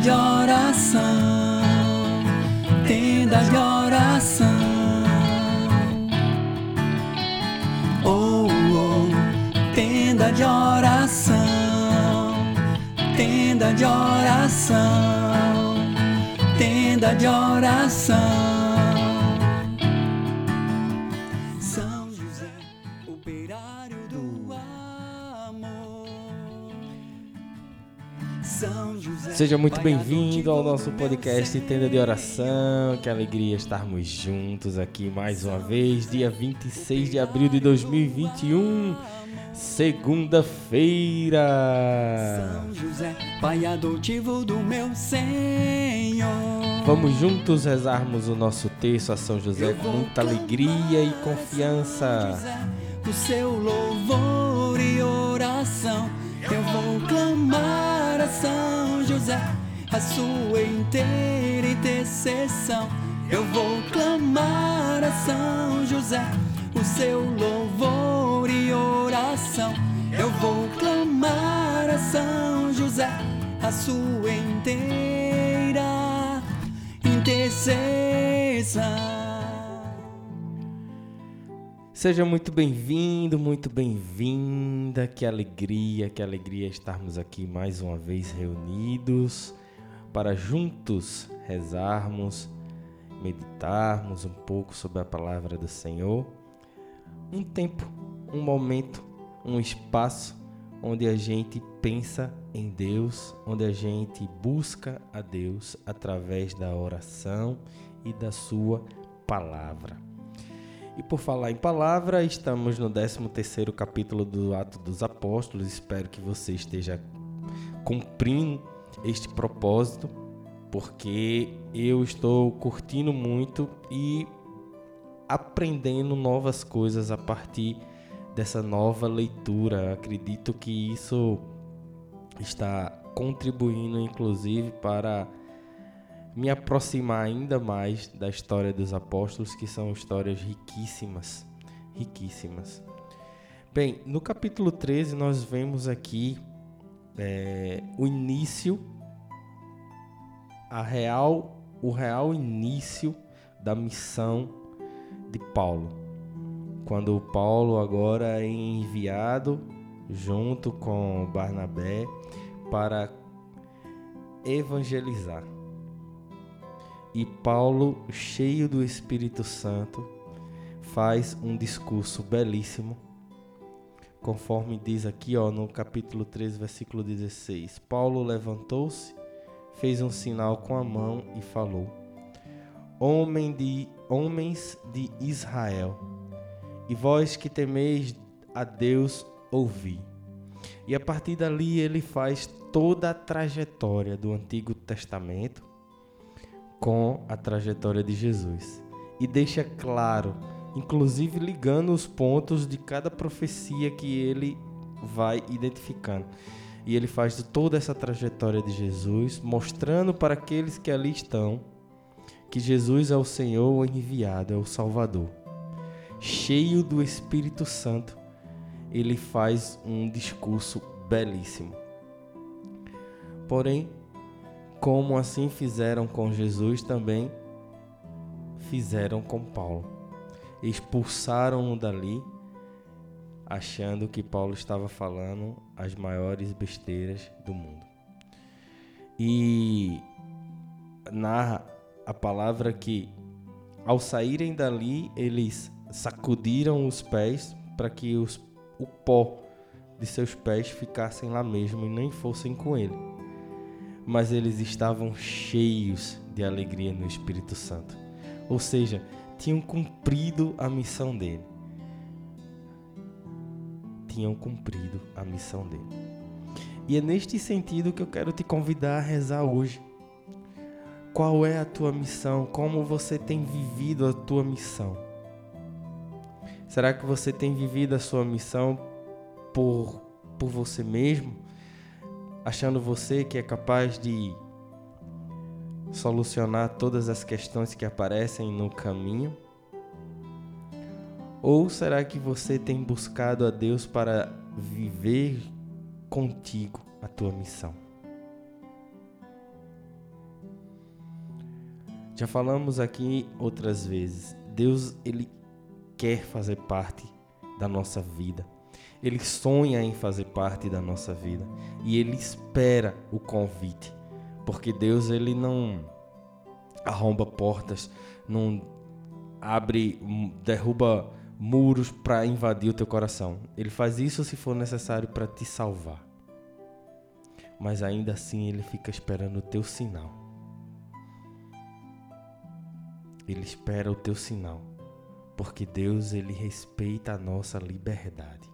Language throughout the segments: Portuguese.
de oração, tenda de oração. Oh, oh, tenda de oração, tenda de oração, tenda de oração. Seja muito bem-vindo ao nosso podcast Tenda de Oração. Que alegria estarmos juntos aqui mais uma vez, dia 26 de abril de 2021, segunda-feira. São José, Pai adotivo do meu Senhor. Vamos juntos rezarmos o nosso texto a São José com muita alegria e confiança. O seu louvor e oração, eu vou clamar a São José, a sua inteira intercessão. Eu vou clamar a São José, o seu louvor e oração. Eu vou clamar a São José, a sua inteira intercessão. Seja muito bem-vindo, muito bem-vinda. Que alegria, que alegria estarmos aqui mais uma vez reunidos para juntos rezarmos, meditarmos um pouco sobre a palavra do Senhor. Um tempo, um momento, um espaço onde a gente pensa em Deus, onde a gente busca a Deus através da oração e da sua palavra. E por falar em palavra, estamos no 13º capítulo do Ato dos Apóstolos. Espero que você esteja cumprindo este propósito, porque eu estou curtindo muito e aprendendo novas coisas a partir dessa nova leitura. Acredito que isso está contribuindo inclusive para me aproximar ainda mais da história dos apóstolos, que são histórias riquíssimas, riquíssimas. Bem, no capítulo 13 nós vemos aqui é, o início, a real, o real início da missão de Paulo. Quando Paulo agora é enviado junto com Barnabé para evangelizar. E Paulo, cheio do Espírito Santo, faz um discurso belíssimo, conforme diz aqui ó, no capítulo 13, versículo 16. Paulo levantou-se, fez um sinal com a mão e falou: Homem de, Homens de Israel, e vós que temeis a Deus, ouvi. E a partir dali ele faz toda a trajetória do Antigo Testamento com a trajetória de Jesus e deixa claro, inclusive ligando os pontos de cada profecia que ele vai identificando. E ele faz toda essa trajetória de Jesus, mostrando para aqueles que ali estão que Jesus é o Senhor o enviado, é o Salvador. Cheio do Espírito Santo, ele faz um discurso belíssimo. Porém, como assim fizeram com Jesus, também fizeram com Paulo. Expulsaram-no dali, achando que Paulo estava falando as maiores besteiras do mundo. E narra a palavra que, ao saírem dali, eles sacudiram os pés para que os, o pó de seus pés ficassem lá mesmo e nem fossem com ele mas eles estavam cheios de alegria no Espírito Santo. Ou seja, tinham cumprido a missão dele. Tinham cumprido a missão dele. E é neste sentido que eu quero te convidar a rezar hoje. Qual é a tua missão? Como você tem vivido a tua missão? Será que você tem vivido a sua missão por, por você mesmo? Achando você que é capaz de solucionar todas as questões que aparecem no caminho? Ou será que você tem buscado a Deus para viver contigo a tua missão. Já falamos aqui outras vezes. Deus, ele quer fazer parte da nossa vida. Ele sonha em fazer parte da nossa vida e ele espera o convite, porque Deus ele não arromba portas, não abre, derruba muros para invadir o teu coração. Ele faz isso se for necessário para te salvar. Mas ainda assim ele fica esperando o teu sinal. Ele espera o teu sinal, porque Deus ele respeita a nossa liberdade.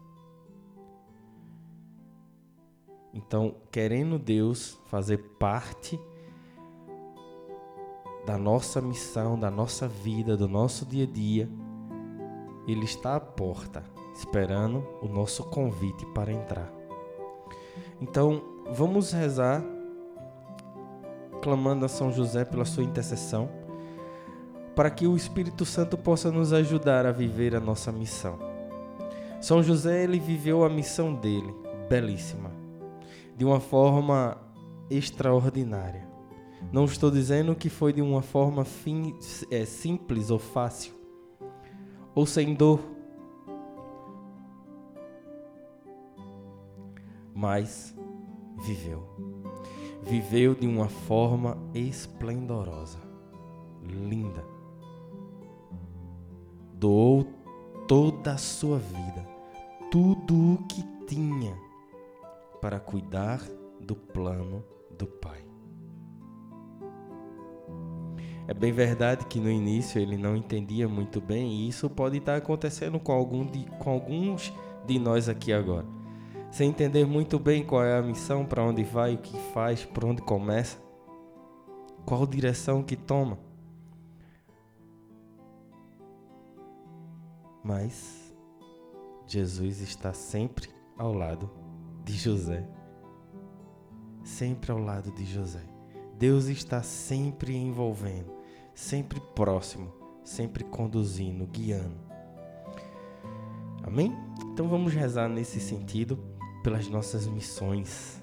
Então, querendo Deus fazer parte da nossa missão, da nossa vida, do nosso dia a dia, Ele está à porta, esperando o nosso convite para entrar. Então, vamos rezar, clamando a São José pela sua intercessão, para que o Espírito Santo possa nos ajudar a viver a nossa missão. São José, ele viveu a missão dele, belíssima de uma forma extraordinária. Não estou dizendo que foi de uma forma fim, é, simples ou fácil, ou sem dor, mas viveu. Viveu de uma forma esplendorosa, linda. Doou toda a sua vida, tudo o que tinha para cuidar do plano do Pai. É bem verdade que no início ele não entendia muito bem, e isso pode estar acontecendo com, algum de, com alguns de nós aqui agora. Sem entender muito bem qual é a missão, para onde vai, o que faz, por onde começa, qual direção que toma. Mas Jesus está sempre ao lado de José. Sempre ao lado de José. Deus está sempre envolvendo, sempre próximo, sempre conduzindo, guiando. Amém? Então vamos rezar nesse sentido pelas nossas missões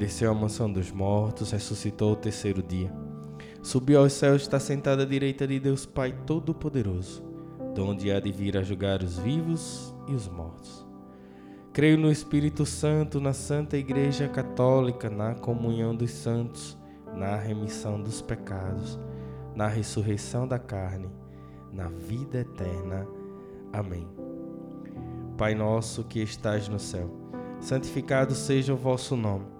desceu à mansão dos mortos, ressuscitou o terceiro dia. Subiu aos céus, está sentado à direita de Deus Pai Todo-Poderoso, donde há de vir a julgar os vivos e os mortos. Creio no Espírito Santo, na Santa Igreja Católica, na comunhão dos santos, na remissão dos pecados, na ressurreição da carne, na vida eterna. Amém. Pai nosso que estás no céu, santificado seja o vosso nome.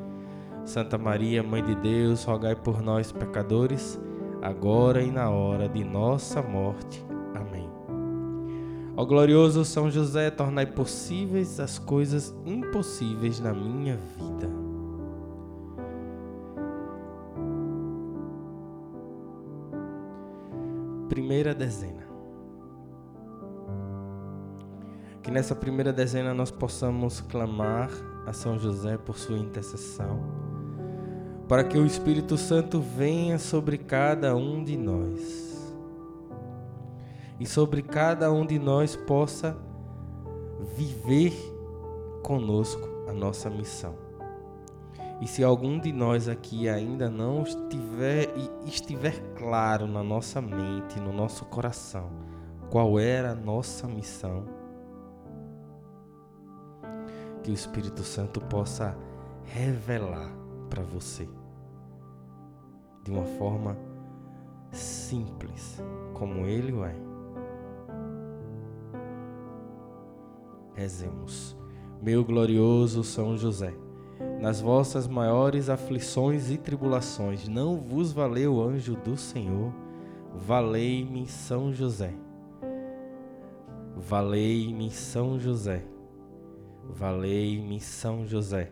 Santa Maria, Mãe de Deus, rogai por nós, pecadores, agora e na hora de nossa morte. Amém. Ó glorioso São José, tornai possíveis as coisas impossíveis na minha vida. Primeira dezena. Que nessa primeira dezena nós possamos clamar a São José por sua intercessão para que o Espírito Santo venha sobre cada um de nós. e sobre cada um de nós possa viver conosco a nossa missão. E se algum de nós aqui ainda não estiver estiver claro na nossa mente, no nosso coração, qual era a nossa missão, que o Espírito Santo possa revelar para você de uma forma simples, como ele é. Rezemos. Meu glorioso São José, nas vossas maiores aflições e tribulações, não vos valeu o anjo do Senhor? Valei-me São José. Valei-me São José. Valei-me São José.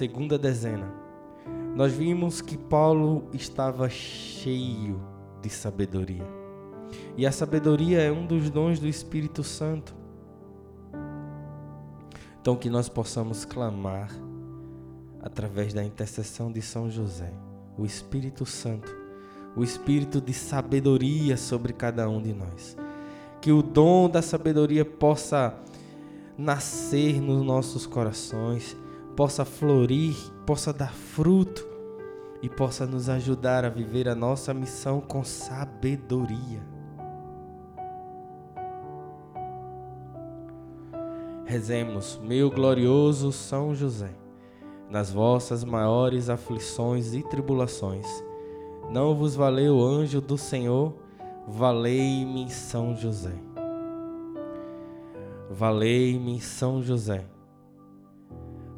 Segunda dezena. Nós vimos que Paulo estava cheio de sabedoria. E a sabedoria é um dos dons do Espírito Santo. Então, que nós possamos clamar através da intercessão de São José, o Espírito Santo, o Espírito de sabedoria sobre cada um de nós. Que o dom da sabedoria possa nascer nos nossos corações, possa florir, possa dar fruto e possa nos ajudar a viver a nossa missão com sabedoria. Rezemos, meu glorioso São José, nas vossas maiores aflições e tribulações. Não vos valeu o anjo do Senhor? Valei-me São José. Valei-me São José.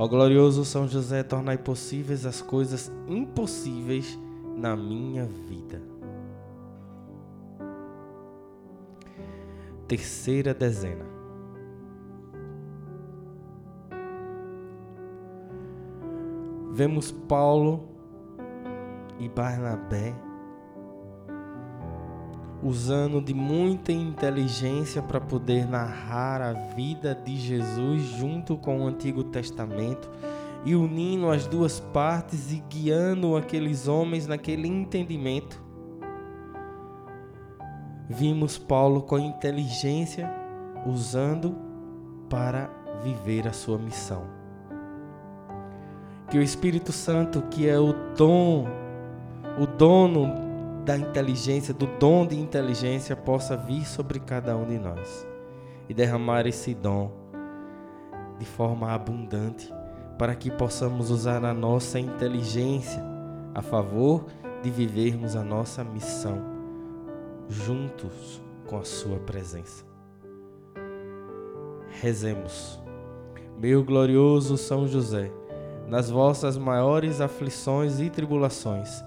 Ó glorioso São José, tornai possíveis as coisas impossíveis na minha vida. Terceira dezena. Vemos Paulo e Barnabé usando de muita inteligência para poder narrar a vida de Jesus junto com o Antigo Testamento e unindo as duas partes e guiando aqueles homens naquele entendimento. Vimos Paulo com inteligência usando para viver a sua missão. Que o Espírito Santo, que é o dom, o dono da inteligência, do dom de inteligência, possa vir sobre cada um de nós e derramar esse dom de forma abundante, para que possamos usar a nossa inteligência a favor de vivermos a nossa missão juntos com a Sua presença. Rezemos. Meu glorioso São José nas vossas maiores aflições e tribulações.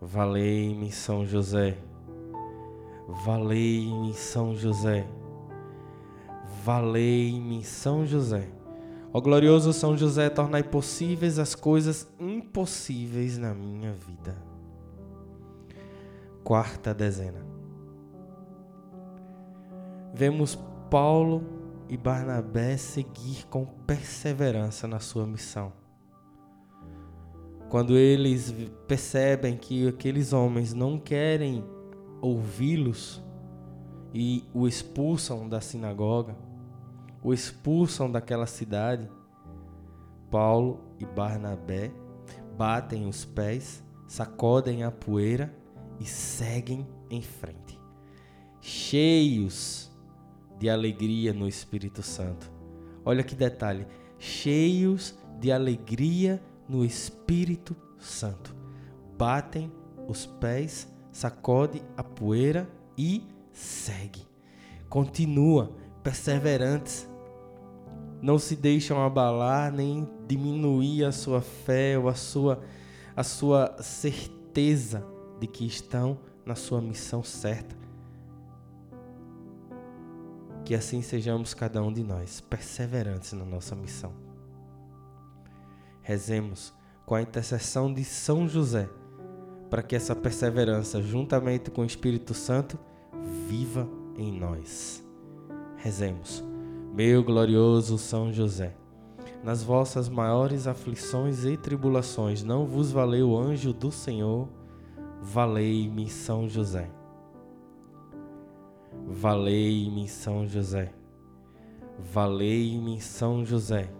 Valei-me, São José. Valei-me, São José. Valei-me, São José. Ó glorioso São José, tornai possíveis as coisas impossíveis na minha vida. Quarta dezena. Vemos Paulo e Barnabé seguir com perseverança na sua missão. Quando eles percebem que aqueles homens não querem ouvi-los e o expulsam da sinagoga, o expulsam daquela cidade, Paulo e Barnabé batem os pés, sacodem a poeira e seguem em frente, cheios de alegria no Espírito Santo. Olha que detalhe, cheios de alegria no Espírito Santo. Batem os pés, sacode a poeira e segue. Continua, perseverantes. Não se deixam abalar nem diminuir a sua fé ou a sua, a sua certeza de que estão na sua missão certa. Que assim sejamos cada um de nós, perseverantes na nossa missão. Rezemos com a intercessão de São José, para que essa perseverança, juntamente com o Espírito Santo, viva em nós. Rezemos, meu glorioso São José, nas vossas maiores aflições e tribulações, não vos valeu o anjo do Senhor, valei-me São José. Valei-me São José. Valei-me São José.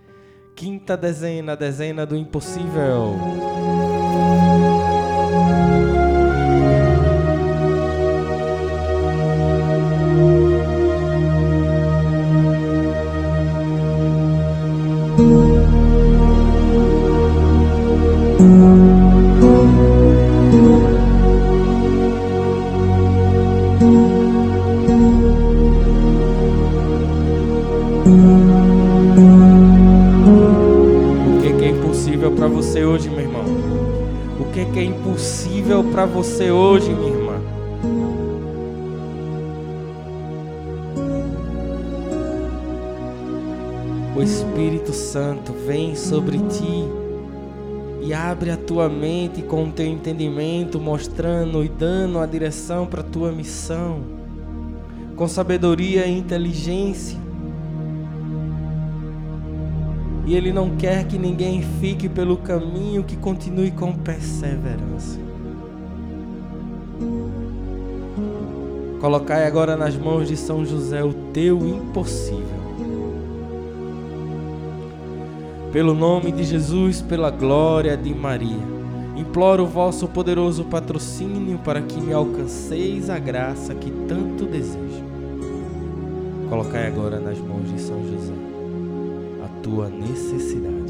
Quinta dezena, dezena do impossível. Você hoje, minha irmã. O Espírito Santo vem sobre ti e abre a tua mente com o teu entendimento, mostrando e dando a direção para a tua missão, com sabedoria e inteligência. E Ele não quer que ninguém fique pelo caminho, que continue com perseverança. Colocai agora nas mãos de São José o teu impossível. Pelo nome de Jesus, pela glória de Maria, imploro o vosso poderoso patrocínio para que me alcanceis a graça que tanto desejo. Colocai agora nas mãos de São José a tua necessidade.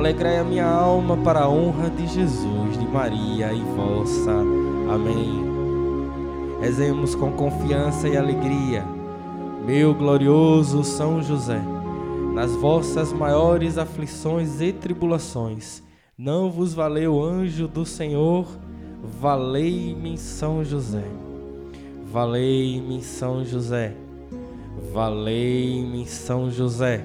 Alegrai a minha alma para a honra de Jesus, de Maria e vossa. Amém. Rezemos com confiança e alegria, meu glorioso São José, nas vossas maiores aflições e tribulações. Não vos valeu anjo do Senhor, valei-me São José. Valei-me São José. Valei-me São José.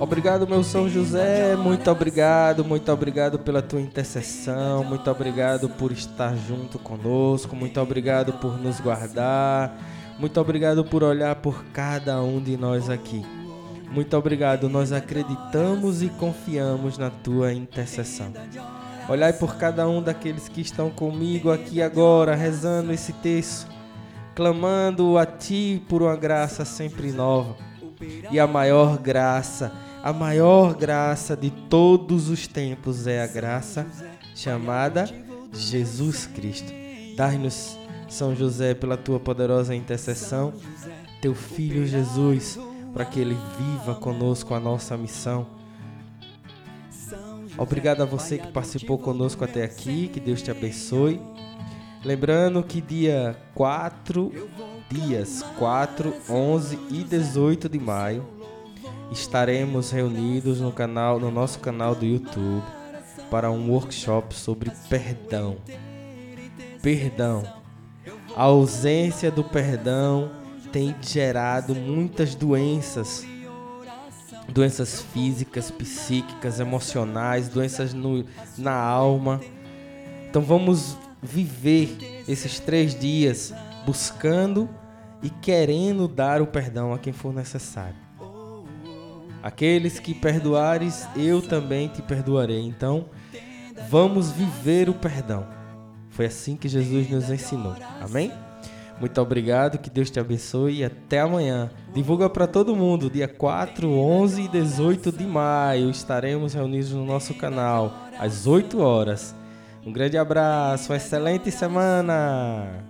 Obrigado, meu São José. Muito obrigado, muito obrigado pela tua intercessão. Muito obrigado por estar junto conosco. Muito obrigado por nos guardar. Muito obrigado por olhar por cada um de nós aqui. Muito obrigado. Nós acreditamos e confiamos na tua intercessão. Olhai por cada um daqueles que estão comigo aqui agora, rezando esse texto, clamando a ti por uma graça sempre nova. E a maior graça a maior graça de todos os tempos é a graça chamada Jesus Cristo. Dai-nos, São José, pela tua poderosa intercessão, teu filho Jesus, para que ele viva conosco a nossa missão. Obrigado a você que participou conosco até aqui, que Deus te abençoe. Lembrando que dia 4, dias 4, 11 e 18 de maio, estaremos reunidos no canal, no nosso canal do YouTube para um workshop sobre perdão. Perdão. A ausência do perdão tem gerado muitas doenças, doenças físicas, psíquicas, emocionais, doenças no, na alma. Então vamos viver esses três dias buscando e querendo dar o perdão a quem for necessário. Aqueles que perdoares, eu também te perdoarei. Então, vamos viver o perdão. Foi assim que Jesus nos ensinou. Amém? Muito obrigado, que Deus te abençoe e até amanhã. Divulga para todo mundo, dia 4, 11 e 18 de maio. Estaremos reunidos no nosso canal às 8 horas. Um grande abraço, uma excelente semana.